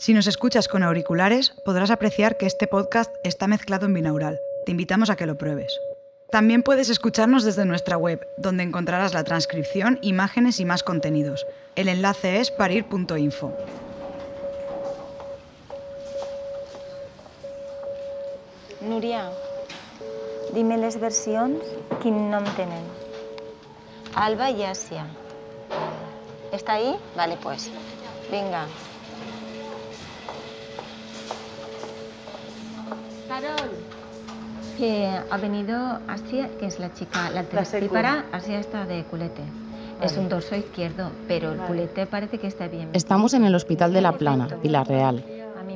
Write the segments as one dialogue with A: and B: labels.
A: Si nos escuchas con auriculares, podrás apreciar que este podcast está mezclado en binaural. Te invitamos a que lo pruebes. También puedes escucharnos desde nuestra web, donde encontrarás la transcripción, imágenes y más contenidos. El enlace es parir.info.
B: Núria, dime les versions quin nom tenen. Alba y Asia. ¿Está ahí? Vale, pues. Venga. Que ha venido Asia, que es la chica, la trípara. Asia está de culete. Es un dorso izquierdo, pero el culete parece que está bien.
C: Estamos en el Hospital de La Plana, Pilar Real.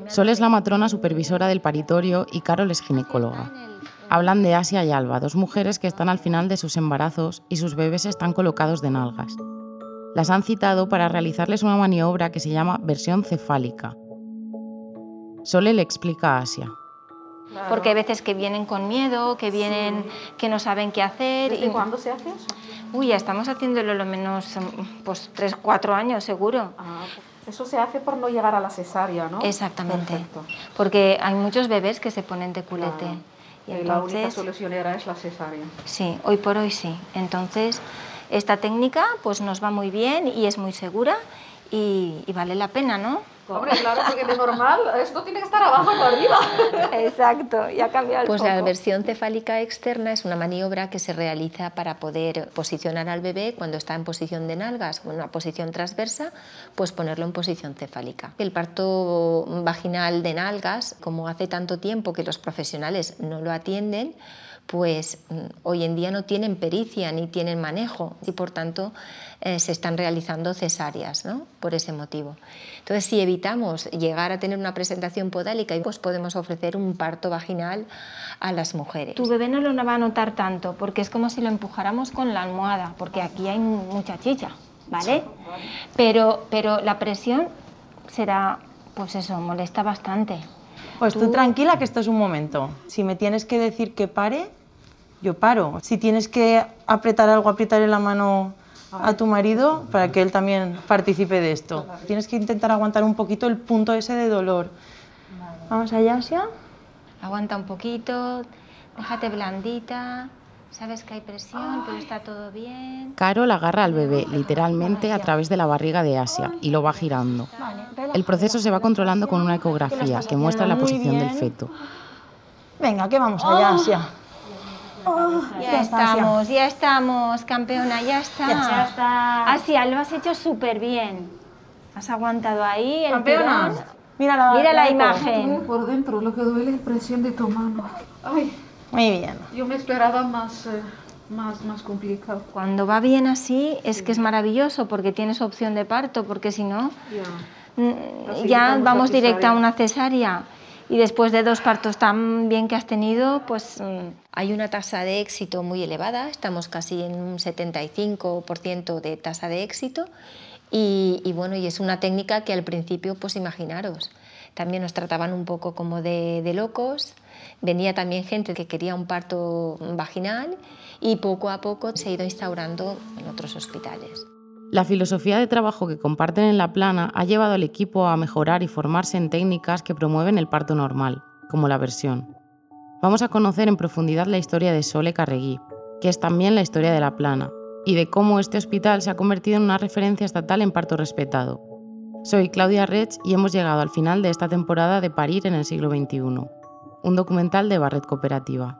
C: Sol es la matrona supervisora del paritorio y Carol es ginecóloga. Hablan de Asia y Alba, dos mujeres que están al final de sus embarazos y sus bebés están colocados de nalgas. Las han citado para realizarles una maniobra que se llama versión cefálica. Sole le explica a Asia.
B: Porque hay veces que vienen con miedo, que vienen que no saben qué hacer.
D: ¿Desde
B: y...
D: cuándo se hace eso?
B: Uy, ya estamos haciéndolo lo menos pues tres, cuatro años seguro.
D: Ah, eso se hace por no llegar a la cesárea, ¿no?
B: Exactamente.
D: Perfecto.
B: Porque hay muchos bebés que se ponen de culete.
D: Claro.
B: Y
D: Y la única
B: entonces,
D: solucionera es la cesárea.
B: sí, hoy por hoy sí. Entonces, esta técnica pues nos va muy bien y es muy segura y, y vale la pena, ¿no?
D: Hombre, claro, porque de normal esto tiene que estar abajo o arriba.
B: Exacto, ya ha cambiado el
E: Pues la versión cefálica externa es una maniobra que se realiza para poder posicionar al bebé cuando está en posición de nalgas o en una posición transversa, pues ponerlo en posición cefálica. El parto vaginal de nalgas, como hace tanto tiempo que los profesionales no lo atienden, pues mm, hoy en día no tienen pericia ni tienen manejo y por tanto eh, se están realizando cesáreas ¿no? por ese motivo. Entonces, si evitamos llegar a tener una presentación podálica, pues podemos ofrecer un parto vaginal a las mujeres.
B: Tu bebé no lo va a notar tanto porque es como si lo empujáramos con la almohada, porque aquí hay mucha chicha, ¿vale? Pero, pero la presión será, pues eso, molesta bastante.
F: Pues tú
B: Tú-
F: tranquila que esto es un momento. Si me tienes que decir que pare, yo paro. Si tienes que apretar algo, apretarle la mano a tu marido para que él también participe de esto. Tienes que intentar aguantar un poquito el punto ese de dolor. Vamos allá, Asia.
B: Aguanta un poquito, déjate blandita, sabes que hay presión, pero está todo bien.
C: Carol agarra al bebé literalmente a través de la barriga de Asia y lo va girando. El proceso se va controlando con una ecografía que muestra la posición del feto.
F: Venga, que vamos allá, Asia.
B: Ya estamos, ya estamos, campeona, ya está.
F: Ya está.
B: Así, lo has hecho súper bien. Has aguantado ahí el
F: Campeona.
B: tirón.
F: Mira la,
B: Mira la
F: eco.
B: imagen.
D: Por dentro, lo que duele es presión de tu mano. Ay,
F: Muy bien.
D: yo me esperaba más, eh, más, más complicado.
B: Cuando va bien así, es que es maravilloso porque tienes opción de parto, porque si no,
D: Ya.
B: mm, ya
D: la
B: vamos directa a una cesárea. Y después de dos partos tan bien que has tenido, pues mm,
E: Hay una tasa de éxito muy elevada, estamos casi en un 75% de tasa de éxito y, bueno, y es una técnica que al principio, pues imaginaros, también nos trataban un poco como de, de locos, venía también gente que quería un parto vaginal y poco a poco se ha ido instaurando en otros hospitales.
C: La filosofía de trabajo que comparten en La Plana ha llevado al equipo a mejorar y formarse en técnicas que promueven el parto normal, como la versión. Vamos a conocer en profundidad la historia de Sole Carregui, que es también la historia de La Plana, y de cómo este hospital se ha convertido en una referencia estatal en parto respetado. Soy Claudia Rech y hemos llegado al final de esta temporada de Parir en el siglo XXI, un documental de Barret Cooperativa.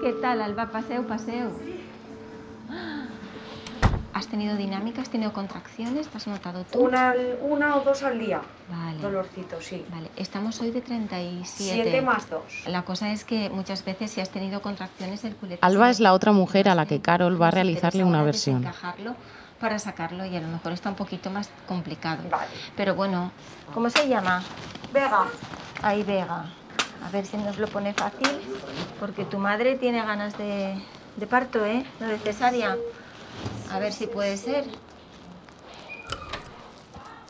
B: ¿qué tal, Alba? Paseo, paseo. ¿Has tenido dinámica? ¿Has tenido contracciones? ¿Te has notado tú?
G: Una, una o dos al día,
B: Vale.
G: dolorcito, sí.
B: Vale, estamos hoy de 37.
G: Siete más dos.
B: La cosa es que muchas veces si has tenido contracciones el culete...
C: Alba es la otra mujer a la que Carol va a realizarle una versión.
B: para sacarlo y a lo mejor está un poquito más complicado.
G: Vale.
B: Pero bueno, ¿cómo se llama?
G: Vega,
B: Ahí Vega. A ver si nos lo pone fácil, porque tu madre tiene ganas de, de parto, ¿eh? No de cesárea. A ver si puede ser.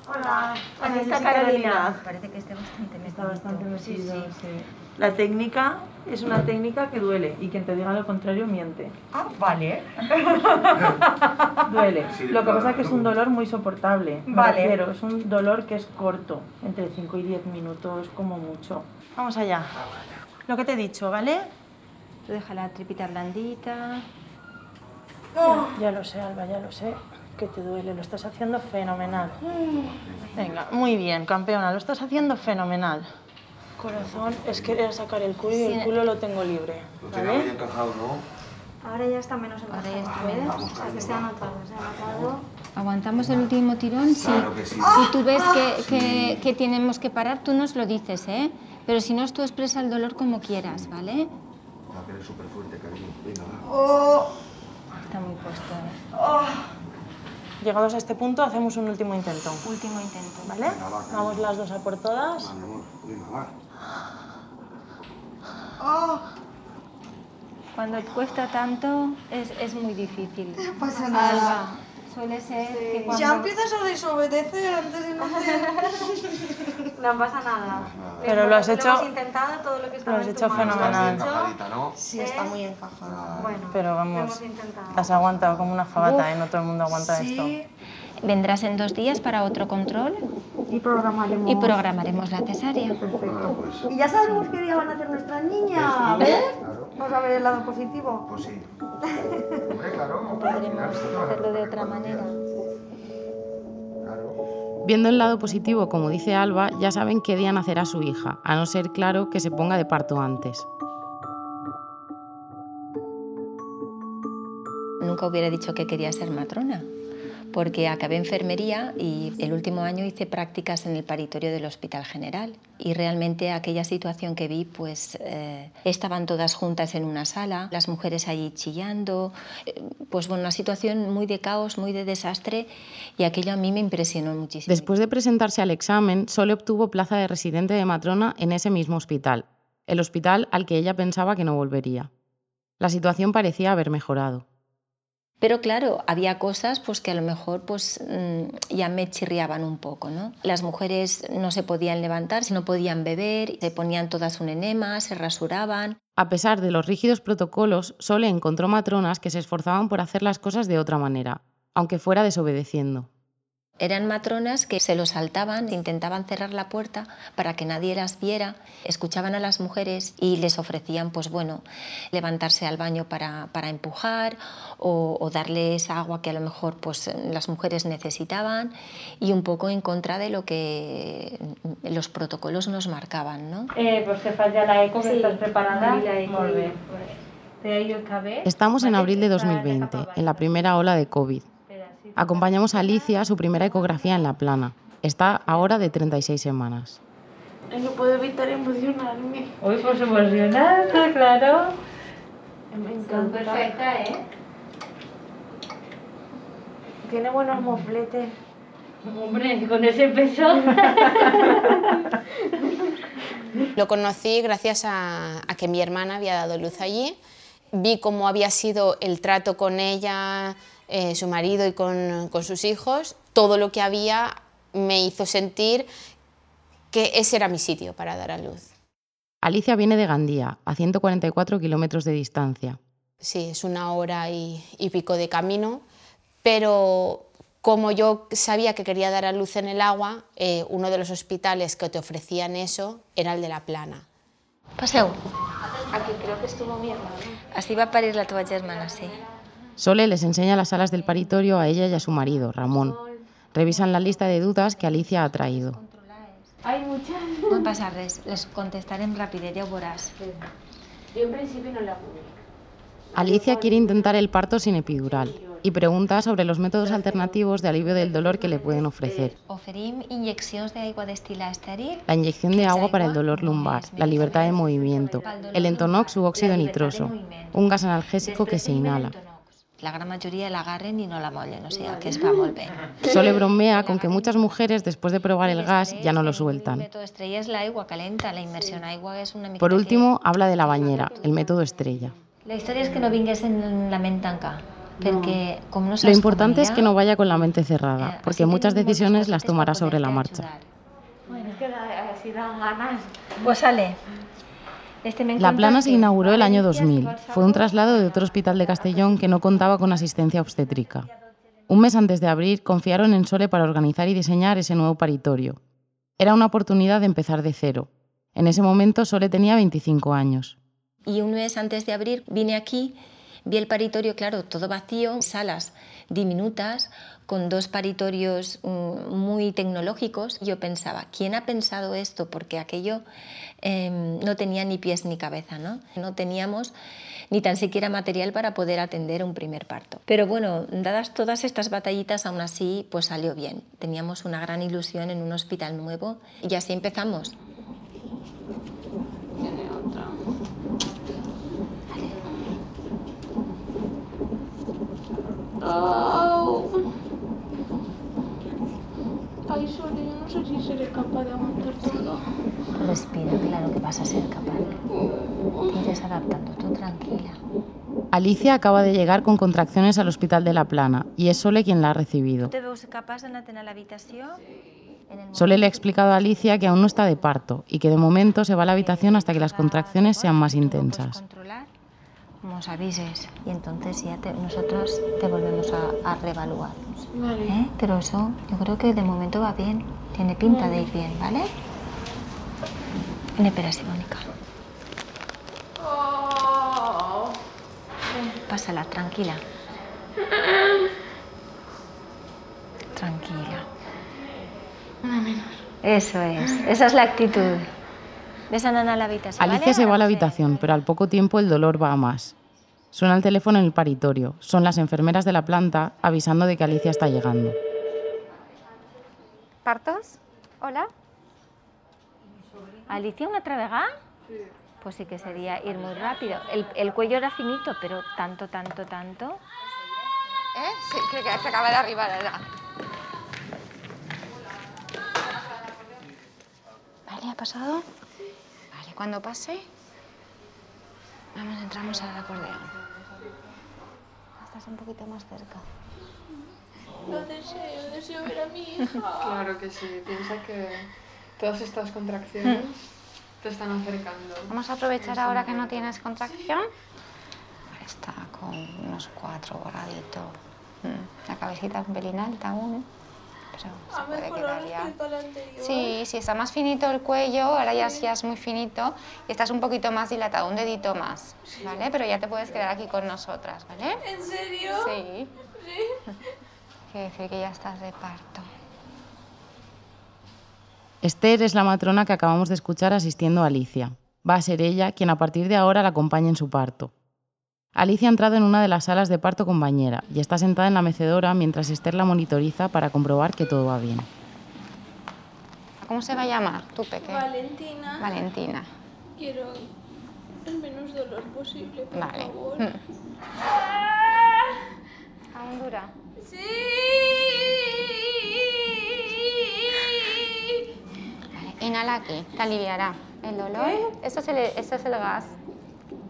F: Hola.
G: Aquí está
F: Sí,
G: Carolina.
H: Parece que esté bastante
F: Está bastante metido,
G: sí.
F: sí. La técnica es una técnica que duele y quien te diga lo contrario miente.
G: Ah, vale.
F: Duele. Lo que pasa es que es un dolor muy soportable.
G: Vale.
F: refiero, es un dolor que es corto, entre 5 y 10 minutos como mucho. Vamos allá. Lo que te he dicho, ¿vale?
H: Tú deja la tripita blandita.
F: Ya lo sé, Alba, ya lo sé. Que te duele, lo estás haciendo fenomenal. Venga, muy bien, campeona, lo estás haciendo fenomenal. Corazón, es querer sacar el culo y el culo lo tengo libre.
I: Lo muy
F: ¿Vale?
I: encajado, ¿no?
G: Ahora ya está menos
H: Ahora ya
G: encajado.
H: está menos.
G: O sea, que se ha notado, se ha notado.
H: ¿Aguantamos el último tirón? Sí.
I: Claro que sí.
H: Si tú ves que, que- que tenemos que parar, tú nos lo dices, ¿eh? Pero si no, tú expresa el dolor como quieras, ¿vale?
I: Piel es súper fuerte, cariño. Venga, va.
H: Está muy puesto, ¿eh?
F: Llegados a este punto, hacemos un último intento.
H: Último intento.
F: ¿Vale? Vamos las dos a por todas.
I: Venga, va.
H: Cuando cuesta tanto, es, es muy difícil. No pasa nada. Suele ser que cuando...
J: Ya empiezas a desobedecer antes de nacer.
G: No pasa nada.
F: Pero lo has hecho-
G: hemos intentado todo lo que estaba
F: lo has
G: en tu
F: hecho
G: mano.
F: fenomenal.
G: Lo hecho.
I: Encajadita, ¿no?
J: Sí, está muy encajada.
G: Bueno,
F: Pero
G: lo
F: vamos,
G: hemos intentado.
F: has aguantado como una jabata, ¿eh? No todo el mundo aguanta esto.
J: Sí,
H: Vendrás en dos días para otro control
G: Y programaremos.
H: y programaremos la cesárea.
I: Bueno, pues.
G: Y ya sabemos qué día van a hacer nuestras niñas. ¿Ves? Vamos a ver el lado positivo.
I: Pues sí. Hombre, claro.
H: Podremos hacerlo de otra manera.
C: Viendo el lado positivo, como dice Alba, ya saben qué día nacerá su hija, a no ser claro que se ponga de parto antes.
B: Nunca hubiera dicho que quería ser matrona, porque acabé enfermería y el último año hice prácticas en el paritorio del Hospital General. Y realmente aquella situación que vi, pues eh, estaban todas juntas en una sala, las mujeres allí chillando, eh, pues bueno, una situación muy de caos, muy de desastre, y aquello a mí me impresionó muchísimo.
C: Después de presentarse al examen, solo obtuvo plaza de residente de matrona en ese mismo hospital, el hospital al que ella pensaba que no volvería. La situación parecía haber mejorado.
B: Pero claro, había cosas pues, que a lo mejor pues, mm, ya me chirriaban un poco. ¿no? Las mujeres no se podían levantar, no podían beber, se ponían todas un enema, se rasuraban.
C: A pesar de los rígidos protocolos, Sole encontró matronas que se esforzaban por hacer las cosas de otra manera, aunque fuera desobedeciendo.
B: Eran matronas que se lo saltaban, intentaban cerrar la puerta para que nadie las viera, escuchaban a las mujeres y les ofrecían, pues bueno, levantarse al baño para, para empujar o, o darles agua que a lo mejor pues, las mujeres necesitaban y un poco en contra de lo que los protocolos nos marcaban. ¿no?
F: Eh, pues que falla la eco, que
H: Sí,
F: estás preparada. Bé.
C: Estamos en abril de 2020, en la primera ola de COVID. Acompañamos a Alicia a su primera ecografía en La Plana. Está ahora de 36 semanas.
J: no puedo evitar emocionarme.
F: Uy, pues emocionada, claro.
J: Me encanta.
H: Perfecta, ¿eh?
J: Tiene buenos mofletes.
H: Hombre, con ese peso.
K: Lo conocí gracias a, a que mi hermana había dado luz allí. Vi cómo había sido el trato con ella, eh, su marido y con, con sus hijos. Todo lo que había me hizo sentir que ese era mi sitio para dar a luz.
C: Alicia viene de Gandía, a 144 kilómetros de distancia.
K: Sí, es una hora y, y pico de camino, pero como yo sabía que quería dar a luz en el agua, eh, uno de los hospitales que te ofrecían eso era el de La Plana.
B: Paseu.
G: Aquí creo que estuvo mi hermano.
B: Así va a parir la teva germana, sí.
C: Sole les enseña las salas del paritorio a ella y a su marido, Ramón. Revisan la lista de dudas que Alicia ha traído.
H: Hay muchas.
B: No passa res, les contestarem ràpidet, ja ho veuràs.
J: Yo en principio no la.
C: Alicia quiere intentar el parto sin epidural y pregunta sobre los métodos alternativos de alivio del dolor que le pueden ofrecer. La inyección de agua para el dolor lumbar, la libertad de movimiento, el entonox u óxido nitroso, un gas analgésico que se inhala.
B: La gran majoria l'agarren i no la mollen, o sigui que es va molt bé.
C: Sole bromea con que muchas mujeres después de probar el gas ya no lo
B: El
C: sueltan.
B: la una.
C: Por último, habla de la bañera, el método estrella.
B: La història és que no vingués en la ment tancar. Porque com no
C: Lo importante es que no vaya con la mente cerrada,
B: Eh,
C: porque muchas decisiones las tomará sobre la marcha.
J: Bueno, es que da- así dan ganas.
B: Pues sale. Este me
C: La plana se inauguró el año
B: Alicia
C: 2000.
B: se va al
C: Fue un traslado de otro hospital de Castellón que no contaba con asistencia obstétrica. Un mes antes de abrir, confiaron en Sole para organizar y diseñar ese nuevo paritorio. Era una oportunidad de empezar de cero. En ese momento Sole tenía 25 años.
B: Y un mes antes de abrir vine aquí, vi el paritorio, claro, todo vacío, salas diminutas, con dos paritorios mm, muy tecnológicos. Yo pensaba, ¿quién ha pensado esto? Porque aquello eh, no tenía ni pies ni cabeza, ¿no? No teníamos ni tan siquiera material para poder atender un primer parto. Pero bueno, dadas todas estas batallitas, aún así, pues salió bien. Teníamos una gran ilusión en un hospital nuevo y así empezamos.
J: Au. Ay, Sole, yo no sé si seré capaz de aguantar todo.
B: Respira, claro que vas a ser capaz. Te irás adaptando, tú tranquila.
C: Alicia acaba de llegar con contracciones al hospital de La Plana y es Sole quien la ha recibido.
B: Te veus capaç d'anar a la habitación?
C: Sole le ha explicado a Alicia que aún no está de parto y que de momento se va a la habitación hasta que las contracciones sean más intensas.
B: controlar, nos avises y entonces ya te- nosotros te volvemos a, a reevaluar.
J: Vale.
B: ¿eh? Pero eso yo creo que de momento va bien, tiene pinta de ir bien, ¿vale? Espera, Mónica.
J: Oh.
B: Pásala, tranquila. Tranquila.
J: Una menos.
B: Eso es, esa es la actitud. Ves a Nana a la habitación.
C: Alicia
B: ¿vale?
C: se va a la habitación, pero al poco tiempo el dolor va a más. Suena el teléfono en el paritorio. Son las enfermeras de la planta avisando de que Alicia está llegando.
B: ¿Partos? Hola. ¿Alicia una otra vegada? Pues sí que sería ir muy rápido. El, el cuello era finito, pero tanto, tanto, tanto.
L: ¿Eh? Sí, creo que se acaba de arribar ahora.
H: Vale, ¿ha pasado? Cuando pase, vamos, entramos al acordeón. Estás un poquito más cerca.
J: Lo deseo, deseo ver a mi hija.
D: Claro que sí, piensa que todas estas contracciones te están acercando.
H: Vamos a aprovechar ahora que no tienes contracción. Está con unos cuatro borradito. Mm, La cabecita es un pelín alta aún, pero se
J: Ha
H: puede quedar ya. Sí, sí, está más finito el cuello, ahora ya, ya es muy finito y estás un poquito más dilatado, un dedito más, ¿vale? Pero ya te puedes quedar aquí con nosotras, ¿vale?
J: ¿En serio?
H: Sí.
J: Sí.
H: Quiere decir que ya estás de parto.
C: Esther es la matrona que acabamos de escuchar asistiendo a Alicia. Va a ser ella quien a partir de ahora la acompañe en su parto. Alicia ha entrado en una de las salas de parto con bañera y está sentada en la mecedora mientras Esther la monitoriza para comprobar que todo va bien.
H: ¿Cómo se va a llamar tu peque?
J: Valentina.
H: Valentina.
J: Quiero el menos dolor posible, por
H: Vale.
J: favor.
H: Mm. ¿Aún dura?
J: Sí.
H: Vale, inhala aquí, te aliviará el dolor. Eso es el, eso es el gas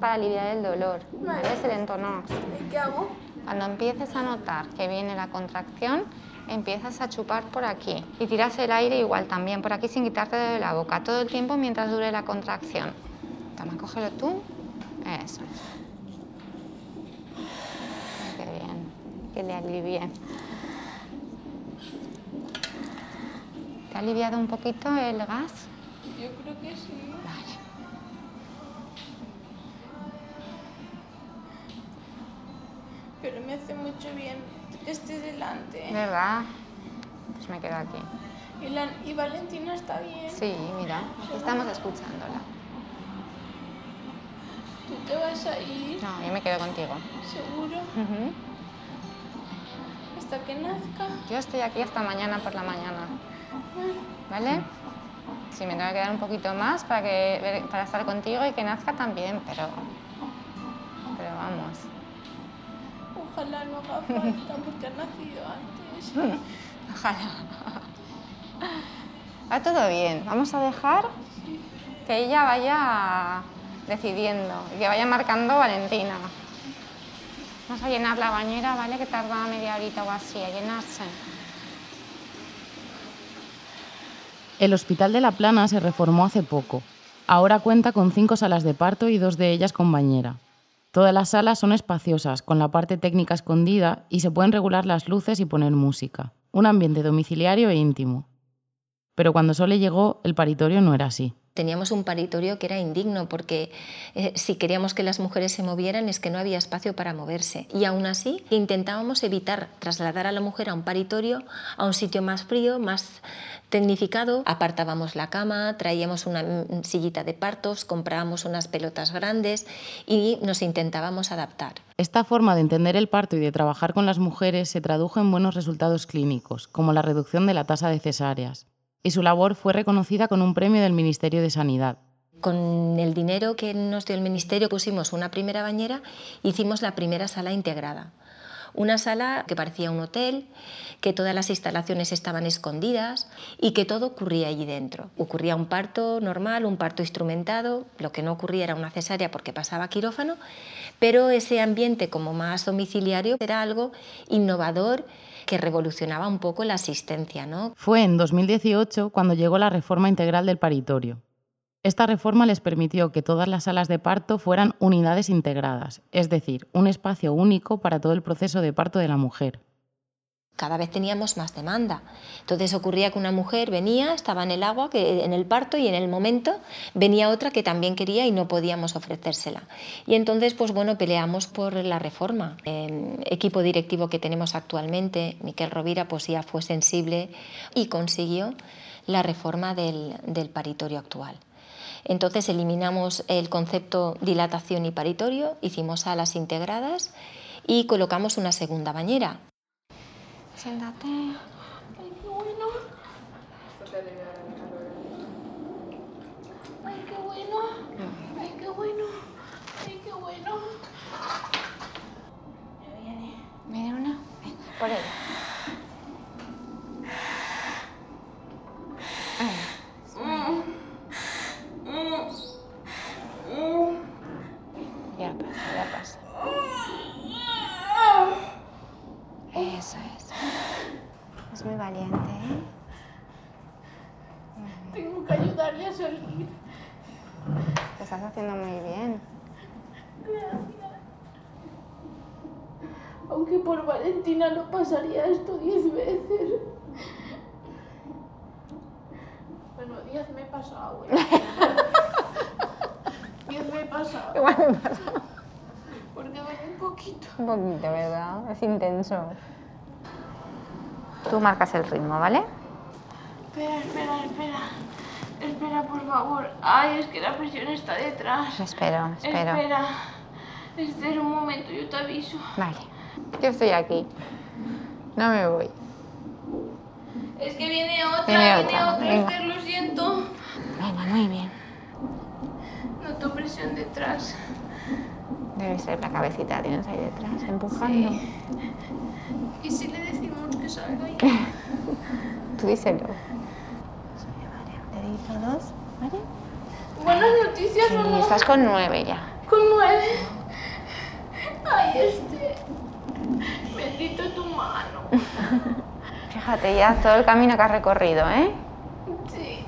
H: para aliviar el dolor. ¿vale? Es el entonox.
J: ¿Y qué hago?
H: Cuando empieces a notar que viene la contracción, empiezas a chupar por aquí y tiras el aire igual también por aquí sin quitarte de la boca todo el tiempo mientras dure la contracción. Toma, cógelo tú. Eso. Qué bien. Que le alivie. ¿Te ha aliviado un poquito el gas?
J: Yo creo que sí. Pero me hace mucho bien que esté delante.
H: ¿Verdad? Pues me quedo aquí.
J: Y, la- y Valentina está bien.
H: Sí, mira, aquí estamos escuchándola.
J: ¿Tú te vas a ir?
H: No, yo me quedo contigo.
J: ¿Seguro? Hasta que nazca.
H: Yo estoy aquí hasta mañana por la mañana, ¿vale? Sí, me tengo que quedar un poquito más para, que, para estar contigo y que nazca también, pero
J: Ojalá no haga falta porque ha nacido antes.
H: Ojalá. Va todo bien. Vamos a dejar que ella vaya decidiendo y que vaya marcando Valentina.
L: Vamos a llenar la bañera, ¿vale? Que tarda media horita o así a llenarse.
C: El Hospital de la Plana se reformó hace poco. Ahora cuenta con cinco salas de parto y dos de ellas con bañera. Todas las salas son espaciosas, con la parte técnica escondida y se pueden regular las luces y poner música. Un ambiente domiciliario e íntimo. Pero cuando Sole llegó, el paritorio no era así.
B: Teníamos un paritorio que era indigno porque eh, si queríamos que las mujeres se movieran es que no había espacio para moverse. Y aún así intentábamos evitar trasladar a la mujer a un paritorio, a un sitio más frío, más tecnificado. Apartábamos la cama, traíamos una mm, sillita de partos, comprábamos unas pelotas grandes y nos intentábamos adaptar.
C: Esta forma de entender el parto y de trabajar con las mujeres se tradujo en buenos resultados clínicos, como la reducción de la tasa de cesáreas y su labor fue reconocida con un premio del Ministerio de Sanidad.
B: Con el dinero que nos dio el Ministerio pusimos una primera bañera, hicimos la primera sala integrada. Una sala que parecía un hotel, que todas las instalaciones estaban escondidas y que todo ocurría allí dentro. Ocurría un parto normal, un parto instrumentado, lo que no ocurría era una cesárea porque pasaba quirófano, pero ese ambiente como más domiciliario era algo innovador que revolucionaba un poco la asistencia. ¿no?
C: Fue en 2018 cuando llegó la reforma integral del paritorio. Esta reforma les permitió que todas las salas de parto fueran unidades integradas, es decir, un espacio único para todo el proceso de parto de la mujer
B: cada vez teníamos más demanda. Entonces ocurría que una mujer venía, estaba en el agua, que en el parto y en el momento venía otra que también quería y no podíamos ofrecérsela. Y entonces, pues bueno, peleamos por la reforma. El equipo directivo que tenemos actualmente, Miquel Rovira, pues ya fue sensible y consiguió la reforma del, del paritorio actual. Entonces eliminamos el concepto dilatación y paritorio, hicimos salas integradas y colocamos una segunda bañera
L: Siéntate. Ay, qué bueno. Ay, qué bueno. Ay, qué bueno. Ay, qué bueno. Ya viene.
B: Viene una. Por ella. Ya pasa, ya pasa. Eso es. Es muy valiente, ¿eh?
J: Tengo que ayudarle a salir.
L: Lo estás haciendo muy bien.
J: Gracias. Aunque por Valentina no pasaría esto diez veces. Bueno, diez me he pasado, ¿eh? Diez me he pasado.
L: Igual me pasa.
J: Porque duele un poquito.
L: Un poquito, ¿verdad? Es intenso. Tú marcas el ritmo, ¿vale?
J: Espera, espera, espera. Espera, por favor. Ay, es que la presión está detrás.
L: Espero, espero.
J: Espera. Espera un momento, yo te aviso.
L: Vale. Yo estoy aquí. No me voy.
J: Es que viene otra,
L: Viene
J: viene,
L: otra.
J: Esther, lo siento.
L: Venga, muy bien.
J: Noto presión detrás.
L: Debe ser la cabecita, tienes ahí detrás, empujando.
J: ¿Y si le decimos?
L: Tú díselo. Dedito dos, ¿vale?
J: Buenas noticias,
L: Sí, estás con nueve ya.
J: Con nueve. Ay, este. Bendito tu mano.
L: Fíjate ya todo el camino que has recorrido, ¿eh?
J: Sí.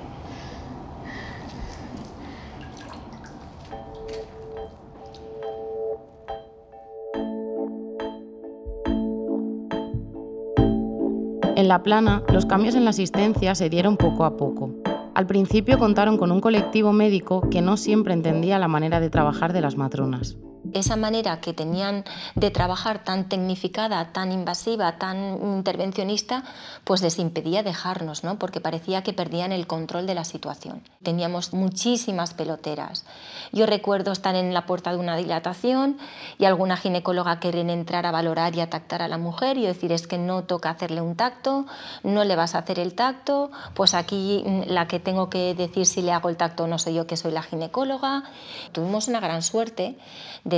C: En La Plana, los cambios en la asistencia se dieron poco a poco. Al principio contaron con un colectivo médico que no siempre entendía la manera de trabajar de las matronas.
B: Esa manera que tenían de trabajar tan tecnificada, tan invasiva, tan intervencionista, pues les impedía dejarnos, ¿no? porque parecía que perdían el control de la situación. Teníamos muchísimas peloteras. Yo recuerdo estar en la puerta de una dilatación y alguna ginecóloga querer entrar a valorar y a tactar a la mujer y decir es que no toca hacerle un tacto, no le vas a hacer el tacto, pues aquí mm, la que tengo que decir si le hago el tacto no soy yo que soy la ginecóloga. Tuvimos una gran suerte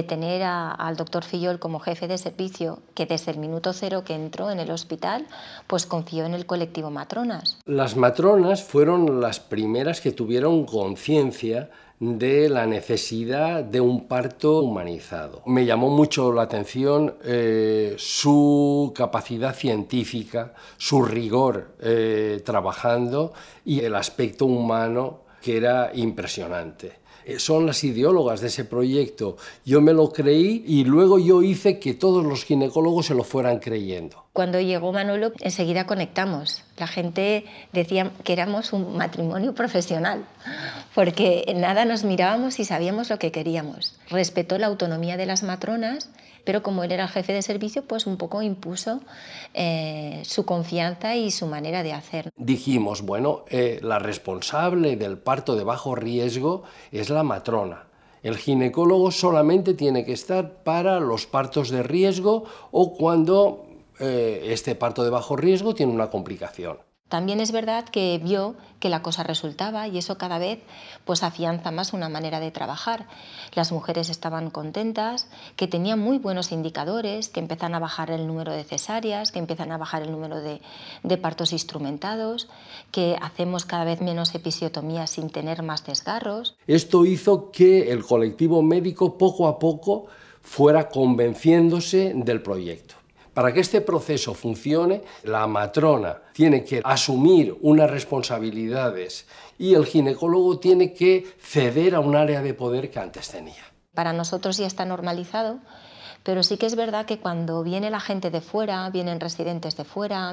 B: tener a- al doctor Fillol como jefe de servicio, que desde el minuto cero que entró en el hospital, pues confió en el colectivo Matronas.
M: Las matronas fueron las primeras que tuvieron conciencia de la necesidad de un parto humanizado. Me llamó mucho la atención eh, su capacidad científica, su rigor eh, trabajando y el aspecto humano que era impresionante. Eh, Son las ideólogas de ese proyecto. Yo me lo creí y luego yo hice que todos los ginecólogos se lo fueran creyendo.
B: Cuando llegó Manolo, enseguida conectamos. La gente decía que éramos un matrimonio profesional, porque en nada nos mirábamos y sabíamos lo que queríamos. Respetó la autonomía de las matronas, pero como él era el jefe de servicio, pues un poco impuso eh, su confianza y su manera de hacer.
M: Dijimos, bueno, eh, la responsable del parto de bajo riesgo es la matrona. El ginecólogo solamente tiene que estar para los partos de riesgo o cuando eh, este parto de bajo riesgo tiene una complicación.
B: También es verdad que vio que la cosa resultaba y eso cada vez pues afianza más una manera de trabajar. Las mujeres estaban contentas, que tenían muy buenos indicadores, que empiezan a bajar el número de cesáreas, que empiezan a bajar el número de, de partos instrumentados, que hacemos cada vez menos episiotomías sin tener más desgarros.
M: Esto hizo que el colectivo médico poco a poco fuera convenciéndose del proyecto. Para que este proceso funcione, la matrona tiene que asumir unas responsabilidades y el ginecólogo tiene que ceder a un área de poder que antes tenía.
B: Para nosotros ya está normalizado, pero sí que es verdad que cuando viene la gente de fuera, vienen residentes de fuera,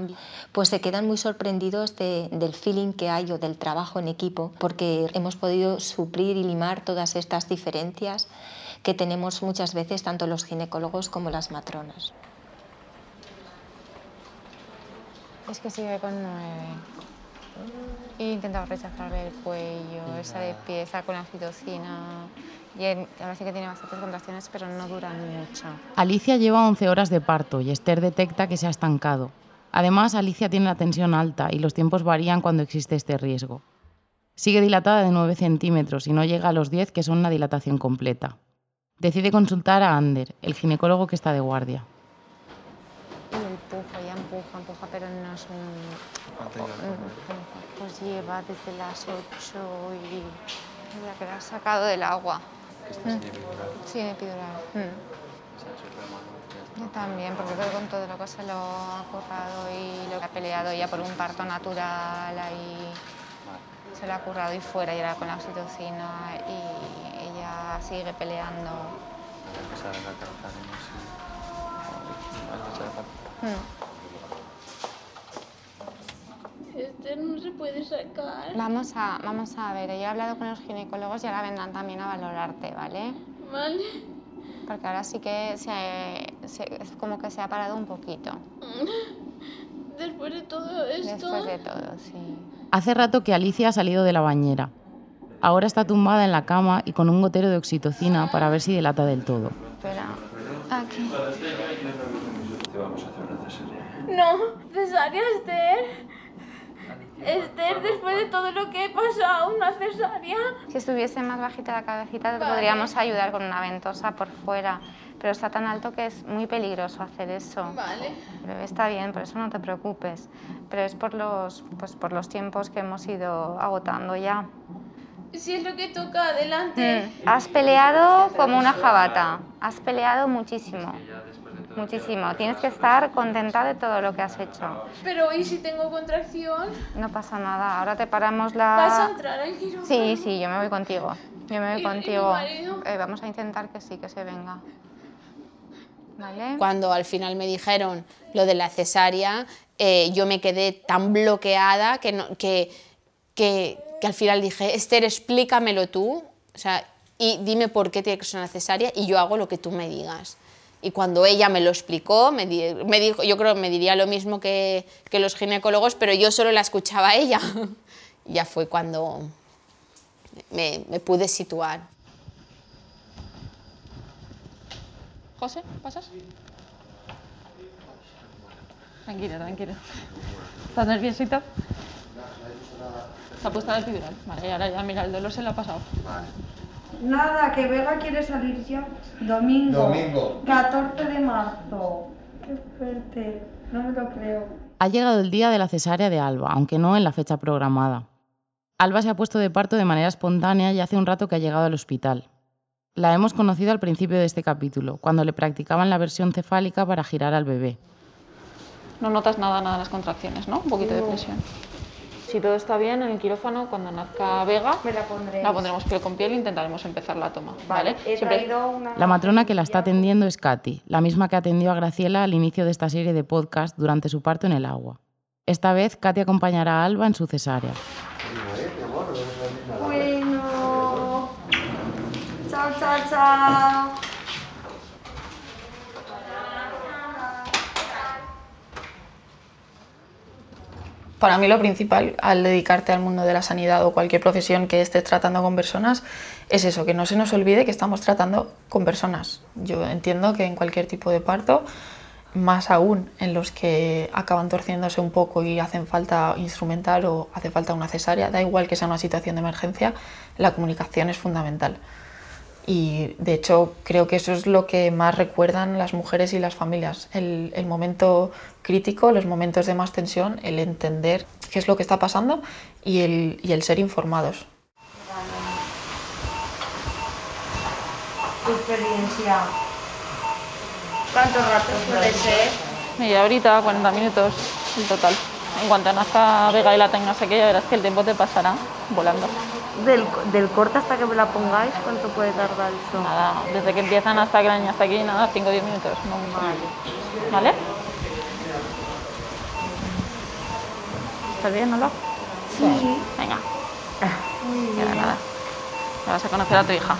B: pues se quedan muy sorprendidos de- del feeling que hay o del trabajo en equipo, porque hemos podido suplir y limar todas estas diferencias que tenemos muchas veces tanto los ginecólogos como las matronas.
H: Es que sigue con nueve. He intentado rechazarle el cuello, esa de pie, esa con la citocina. Y ahora sí que tiene bastantes contracciones, pero no duran mucho.
C: Alicia lleva 11 horas de parto y Esther detecta que se ha estancado. Además, Alicia tiene la tensión alta y los tiempos varían cuando existe este riesgo. Sigue dilatada de 9 centímetros y no llega a los 10, que son una dilatación completa. Decide consultar a Ander, el ginecólogo que está de guardia.
H: Empuja, empuja, pero no es un... Pues lleva desde las 8 y... Mira que la ha sacado del agua. Mm. Sí, en epidural. Mm. Yo también, porque creo que con todo lo que se lo ha currado y lo que ha peleado ya por un parto natural ahí se lo ha currado y fuera y ahora con la oxitocina y ella sigue peleando. Mm.
J: Este no se puede sacar.
H: Vamos a, vamos a ver, yo he hablado con los ginecólogos y ahora vendrán también a valorarte, ¿vale?
J: Vale.
H: Porque ahora sí que se, se- es como que se ha parado un poquito.
J: Después de todo esto.
H: Después de todo, sí.
C: Hace rato que Alicia ha salido de la bañera. Ahora está tumbada en la cama y con un gotero de oxitocina para ver si dilata del todo.
H: Espera. Aquí.
N: Te vamos a hacer una cesárea.
J: No, cesárea, Esther. Esther, después de todo lo que he pasado, una cesárea.
H: Si estuviese más bajita la cabecita, te
J: Vale.
H: podríamos ayudar con una ventosa por fuera. Pero está tan alto que es muy peligroso hacer eso.
J: Vale.
H: El bebé está bien, por eso no te preocupes. Pero es por los, pues por los tiempos que hemos ido agotando ya.
J: Si es lo que toca, adelante.
H: Mm, Has peleado como una jabata. Has peleado muchísimo. Muchísimo. Tienes que estar contenta de todo lo que has hecho.
J: Pero ¿y si tengo contracción?
H: No pasa nada. Ahora te paramos la.
J: ¿Vas a entrar al quirófano?
H: Sí, sí, yo me voy contigo. Yo me voy
J: ¿Y- y mi
H: contigo.
J: marido?
H: Eh, vamos a intentar que sí, que se venga. ¿Vale?
K: Cuando al final me dijeron lo de la cesárea, eh, yo me quedé tan bloqueada que, no- que, que, que al final dije, Esther, explícamelo tú, o sea, y dime por qué tiene que ser una cesárea y yo hago lo que tú me digas. Y cuando ella me lo explicó, me, di- me dijo, yo creo que me diría lo mismo que, que los ginecólogos, pero yo solo la escuchaba a ella. ya fue cuando me, me pude situar.
H: José, ¿pasas? Tranquilo, tranquilo. ¿Estás nerviosito? Se ha puesto la epidural. Vale, y ahora ya mira, el dolor se le ha pasado.
G: Nada, que Vega quiere salir ya. Domingo.
O: Domingo.
G: 14 de marzo. Qué fuerte. No me lo creo.
C: Ha llegado el día de la cesárea de Alba, aunque no en la fecha programada. Alba se ha puesto de parto de manera espontánea y hace un rato que ha llegado al hospital. La hemos conocido al principio de este capítulo, cuando le practicaban la versión cefálica para girar al bebé.
P: No notas nada, nada en las contracciones, ¿no? Un poquito de presión. Si todo está bien, en el quirófano, cuando nazca Vega,
G: Me la pondré.
P: la pondremos piel con piel e intentaremos empezar la toma, ¿vale?
G: He
P: Siempre-
G: traído una.
C: La matrona que la está atendiendo es Katy, la misma que atendió a Graciela al inicio de esta serie de podcast durante su parto en el agua. Esta vez Katy acompañará a Alba en su cesárea.
G: Bueno. Chao, chao, chao.
P: Para mí lo principal al dedicarte al mundo de la sanidad o cualquier profesión que estés tratando con personas es eso, que no se nos olvide que estamos tratando con personas. Yo entiendo que en cualquier tipo de parto, más aún en los que acaban torciéndose un poco y hacen falta instrumentar o hace falta una cesárea, da igual que sea una situación de emergencia, la comunicación es fundamental. Y de hecho creo que eso es lo que más recuerdan las mujeres y las familias, el, el momento crítico, los momentos de más tensión, el entender qué es lo que está pasando y el, y el ser informados.
G: Tu experiencia. ¿Cuánto rato suele ser?
P: Media horita, 40 minutos en total. En cuanto nazca Vega y la tengas aquí, ya verás que el tiempo te pasará volando.
G: Del, del corte hasta que me la pongáis, ¿cuánto puede tardar eso?
P: Nada, desde que empiezan hasta que la niña está aquí, nada, 5 o 10 minutos. No mucho. ¿Vale? ¿Estás bien, Lola?
G: Sí.
P: Venga,
G: Muy
P: queda
G: bien.
P: nada. Ya vas a conocer a tu hija.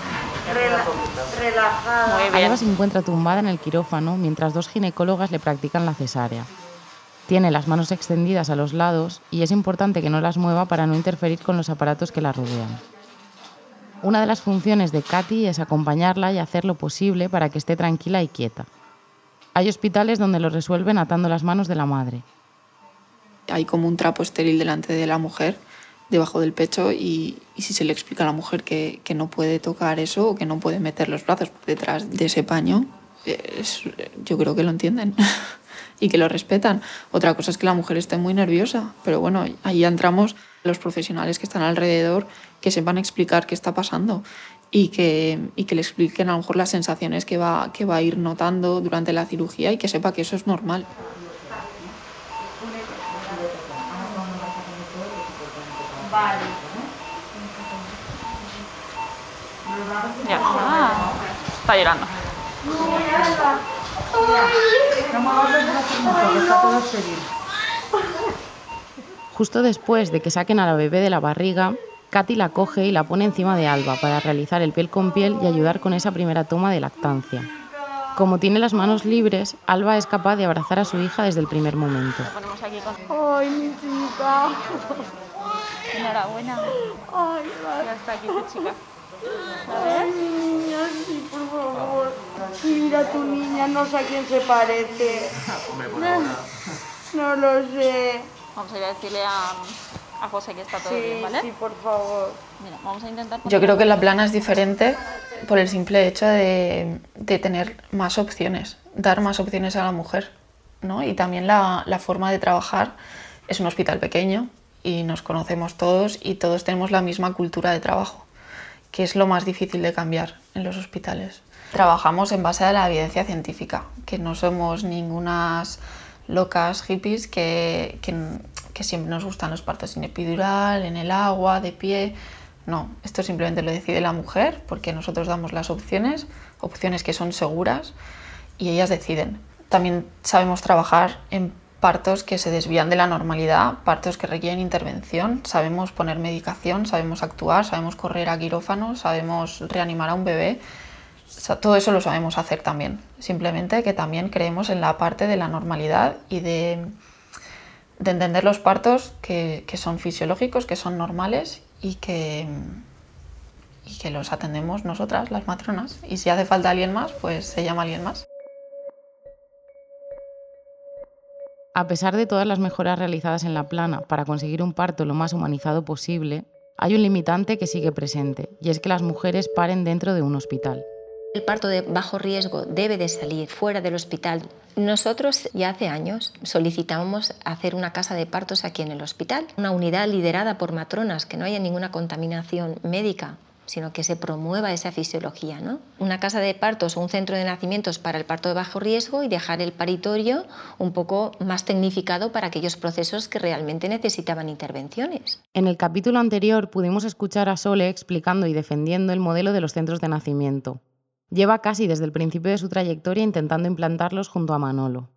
G: Rela- relajada.
P: Muy bien.
C: Alba se encuentra tumbada en el quirófano mientras dos ginecólogas le practican la cesárea. Tiene las manos extendidas a los lados y es importante que no las mueva para no interferir con los aparatos que la rodean. Una de las funciones de Katy es acompañarla y hacer lo posible para que esté tranquila y quieta. Hay hospitales donde lo resuelven atando las manos de la madre.
P: Hay como un trapo estéril delante de la mujer, debajo del pecho, y, y si se le explica a la mujer que, que no puede tocar eso o que no puede meter los brazos detrás de ese paño, es- yo creo que lo entienden y que lo respetan. Otra cosa es que la mujer esté muy nerviosa, pero bueno, ahí entramos los profesionales que están alrededor que sepan explicar qué está pasando y que, y que le expliquen a lo mejor las sensaciones que va, que va a ir notando durante la cirugía y que sepa que eso es normal.
G: Vale.
P: Ya está. Está llorando.
C: Justo después de que saquen a la bebé de la barriga, Katy la coge y la pone encima de Alba para realizar el piel con piel y ayudar con esa primera toma de lactancia. Como tiene las manos libres, Alba es capaz de abrazar a su hija desde el primer momento.
G: Ay, mi chica.
P: Enhorabuena.
G: Ay,
P: Ya está aquí tu chica.
G: Ay, mi niña, sí, por favor. Mira a tu niña, no sé a quién se parece. No lo sé.
P: Vamos a ir a decirle a, a José que está todo
G: Sí,
P: bien, ¿vale?
G: sí, por favor.
P: Mira, vamos a intentar...
Q: Yo creo que la plana es diferente por el simple hecho de, de tener más opciones, dar más opciones a la mujer. ¿no? Y también la, la forma de trabajar es un hospital pequeño y nos conocemos todos y todos tenemos la misma cultura de trabajo, que es lo más difícil de cambiar en los hospitales. Trabajamos en base a la evidencia científica, que no somos ningunas locas hippies que, que, que siempre nos gustan los partos sin epidural, en el agua, de pie. No, esto simplemente lo decide la mujer porque nosotros damos las opciones, opciones que son seguras y ellas deciden. También sabemos trabajar en partos que se desvían de la normalidad, partos que requieren intervención, sabemos poner medicación, sabemos actuar, sabemos correr a quirófano, sabemos reanimar a un bebé. Todo eso lo sabemos hacer también. Simplemente que también creemos en la parte de la normalidad y de, de entender los partos que, que son fisiológicos, que son normales y que, y que los atendemos nosotras, las matronas. Y si hace falta alguien más, pues se llama alguien más.
C: A pesar de todas las mejoras realizadas en la plana para conseguir un parto lo más humanizado posible, hay un limitante que sigue presente, y es que las mujeres paren dentro de un hospital.
B: El parto de bajo riesgo debe de salir fuera del hospital. Nosotros ya hace años solicitamos hacer una casa de partos aquí en el hospital, una unidad liderada por matronas, que no haya ninguna contaminación médica sino que se promueva esa fisiología. ¿no? Una casa de partos o un centro de nacimientos para el parto de bajo riesgo y dejar el paritorio un poco más tecnificado para aquellos procesos que realmente necesitaban intervenciones.
C: En el capítulo anterior pudimos escuchar a Sole explicando y defendiendo el modelo de los centros de nacimiento. Lleva casi desde el principio de su trayectoria intentando implantarlos junto a Manolo.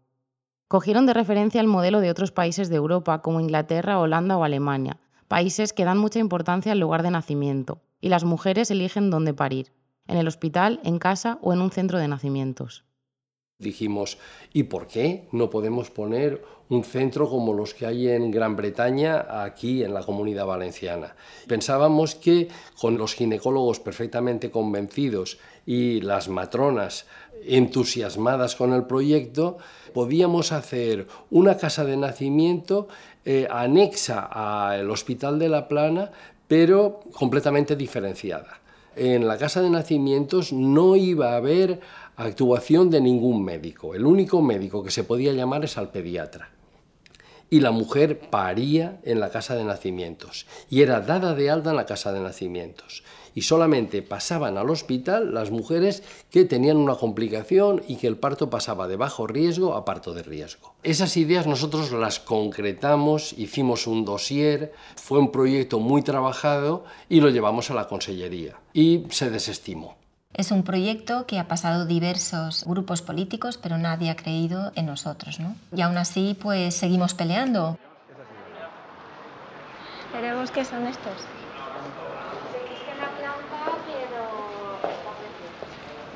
C: Cogieron de referencia el modelo de otros países de Europa como Inglaterra, Holanda o Alemania, países que dan mucha importancia al lugar de nacimiento, y las mujeres eligen dónde parir, en el hospital, en casa o en un centro de nacimientos.
M: Dijimos, ¿y por qué no podemos poner un centro como los que hay en Gran Bretaña aquí en la comunidad valenciana? Pensábamos que con los ginecólogos perfectamente convencidos y las matronas entusiasmadas con el proyecto, podíamos hacer una casa de nacimiento eh, anexa al Hospital de la Plana, pero completamente diferenciada. En la casa de nacimientos no iba a haber actuación de ningún médico. El único médico que se podía llamar es al pediatra. Y la mujer paría en la casa de nacimientos y era dada de alta en la casa de nacimientos y solamente pasaban al hospital las mujeres que tenían una complicación y que el parto pasaba de bajo riesgo a parto de riesgo. Esas ideas nosotros las concretamos, hicimos un dossier, fue un proyecto muy trabajado y lo llevamos a la consellería y se desestimó.
B: Es un proyecto que ha pasado diversos grupos políticos, pero nadie ha creído en nosotros, ¿no? Y aún así, pues seguimos peleando.
H: Veremos qué son estos.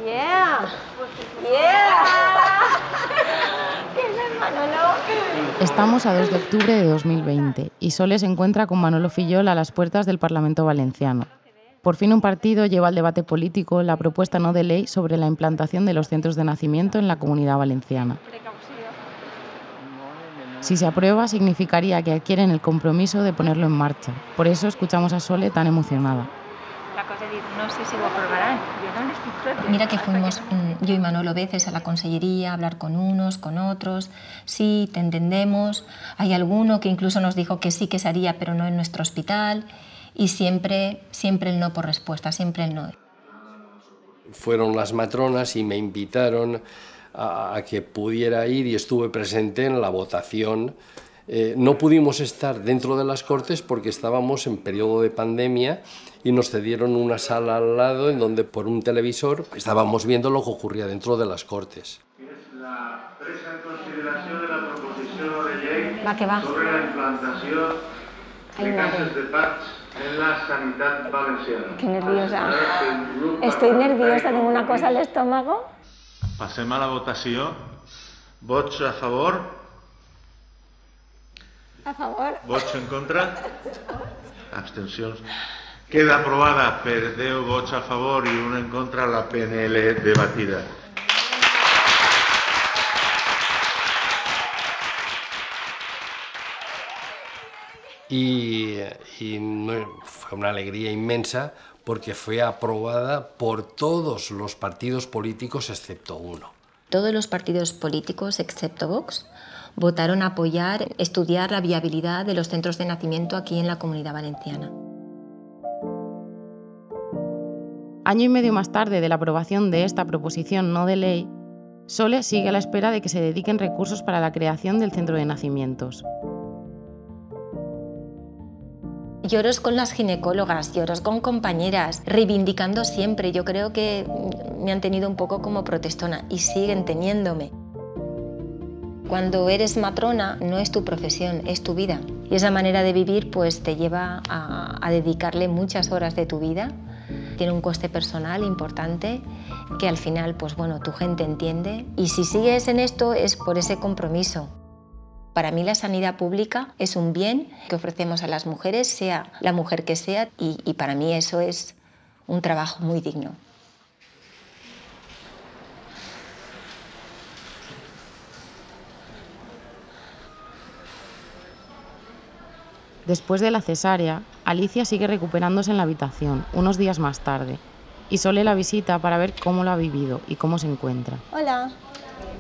H: Yeah. Yeah.
C: Estamos a 2 de octubre de 2020 y Sole se encuentra con Manolo Fillol a las puertas del Parlamento Valenciano. Por fin un partido lleva al debate político la propuesta no de ley sobre la implantación de los centros de nacimiento en la comunidad valenciana. Si se aprueba, significaría que adquieren el compromiso de ponerlo en marcha. Por eso escuchamos a Sole tan emocionada
H: no sé si lo aprobarán.
B: Mira que fuimos mm, yo y Manolo veces a la consellería a hablar con unos, con otros. Sí, te entendemos. Hay alguno que incluso nos dijo que sí que se haría, pero no en nuestro hospital. Y siempre, siempre el no por respuesta, siempre el no.
M: Fueron las matronas y me invitaron a, que pudiera ir y estuve presente en la votación. Eh, no pudimos estar dentro de las Cortes porque estábamos en periodo de pandemia y nos cedieron una sala al lado en donde por un televisor estábamos viendo lo que ocurría dentro de las Cortes.
O: La presa en consideración de la proposición de ley
H: va, que va.
O: sobre la implantación de cases de parts en la sanidad valenciana.
H: Qué nerviosa. Estoy nerviosa, tengo una cosa al estómago.
O: Passem a la votació. Vots a favor?
H: A favor.
O: Vots en contra? Abstencions. Queda aprobada per 10 vots a favor y uno en contra la PNL debatida.
M: Y, fue una alegría inmensa porque fue aprobada por todos los partidos políticos excepto uno.
B: Todos los partidos políticos excepto Vox votaron a apoyar, estudiar la viabilidad de los centros de nacimiento aquí en la comunidad valenciana.
C: Año y medio más tarde de la aprobación de esta proposición no de ley, Sole sigue a la espera de que se dediquen recursos para la creación del centro de nacimientos.
B: Lloros con las ginecólogas, lloros con compañeras, reivindicando siempre. Yo creo que me han tenido un poco como protestona y siguen teniéndome. Cuando eres matrona no es tu profesión, es tu vida. Y esa manera de vivir pues te lleva a, a dedicarle muchas horas de tu vida tiene un coste personal importante que al final, pues bueno, tu gente entiende. Y si sigues en esto es por ese compromiso. Para mí la sanidad pública es un bien que ofrecemos a las mujeres, sea la mujer que sea, y, y para mí eso es un trabajo muy digno.
C: Después de la cesárea, Alicia sigue recuperándose en la habitación, unos días más tarde, y Sole la visita para ver cómo lo ha vivido y cómo se encuentra.
R: Hola,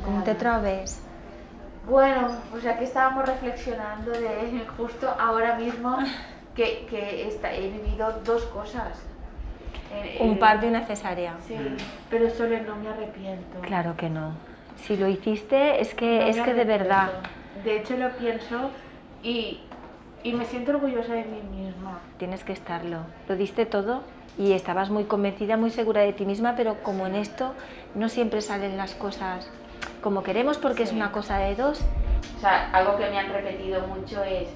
R: ¿cómo te trobes?
S: Bueno, pues aquí estábamos reflexionando de justo ahora mismo que, que esta- he vivido dos cosas. Eh,
R: Un
S: eh,
R: parto y una cesárea.
S: Sí, pero solo no me arrepiento.
R: Claro que no. Si lo hiciste es que,
S: No
R: es que de verdad.
S: De hecho lo pienso y, y me siento orgullosa de mí misma.
R: Tienes que estarlo. Lo diste todo y estabas muy convencida, muy segura de ti misma, pero como en esto no siempre salen las cosas como queremos porque es una cosa de dos.
S: O sea, algo que me han repetido mucho es,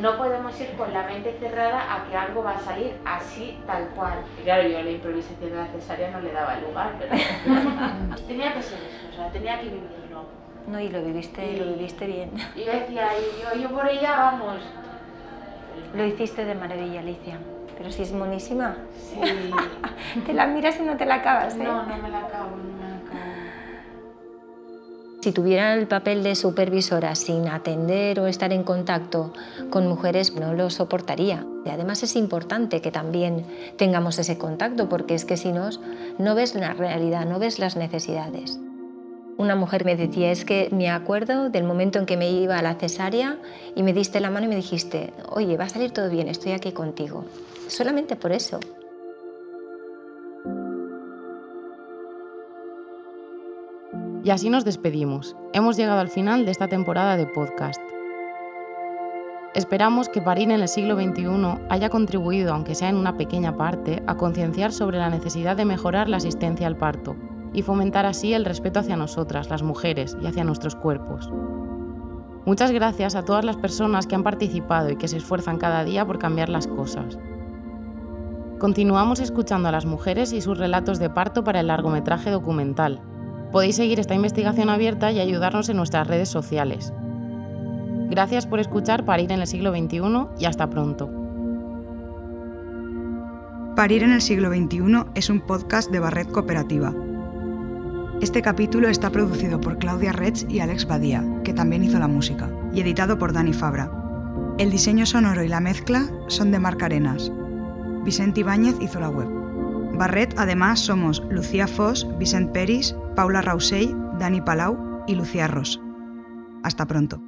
S: no podemos ir con la mente cerrada a que algo va a salir así, tal cual. Y claro, yo la improvisación de la cesárea no le daba lugar, pero tenía que ser eso, o sea, tenía que vivirlo.
R: No, y lo viviste, lo viviste bien.
S: Y yo decía, y yo, yo por ella vamos.
R: Lo hiciste de maravilla, Alicia. Pero si es monísima.
S: Sí.
R: te la miras y no te la acabas, ¿eh?
S: No, no me la acabo, no me la acabo.
B: Si tuviera el papel de supervisora sin atender o estar en contacto con mujeres, no lo soportaría. Y además es importante que también tengamos ese contacto, porque es que si no, no ves la realidad, no ves las necesidades. Una mujer me decía, es que me acuerdo del momento en que me iba a la cesárea y me diste la mano y me dijiste, oye, va a salir todo bien, estoy aquí contigo. Solamente por eso.
C: Y así nos despedimos. Hemos llegado al final de esta temporada de podcast. Esperamos que Parir en el siglo XXI haya contribuido, aunque sea en una pequeña parte, a concienciar sobre la necesidad de mejorar la asistencia al parto y fomentar así el respeto hacia nosotras, las mujeres, y hacia nuestros cuerpos. Muchas gracias a todas las personas que han participado y que se esfuerzan cada día por cambiar las cosas. Continuamos escuchando a las mujeres y sus relatos de parto para el largometraje documental. Podéis seguir esta investigación abierta y ayudarnos en nuestras redes sociales. Gracias por escuchar Parir en el siglo XXI y hasta pronto.
A: Parir en el siglo XXI es un podcast de Barret Cooperativa. Este capítulo está producido por Claudia Retz y Alex Badía, que también hizo la música, y editado por Dani Fabra. El diseño sonoro y la mezcla son de Marc Arenas. Vicente Ibáñez hizo la web. Barret, además, somos Lucía Foss, Vicent Peris, Paula Rausell, Dani Palau y Lucía Ross. Hasta pronto.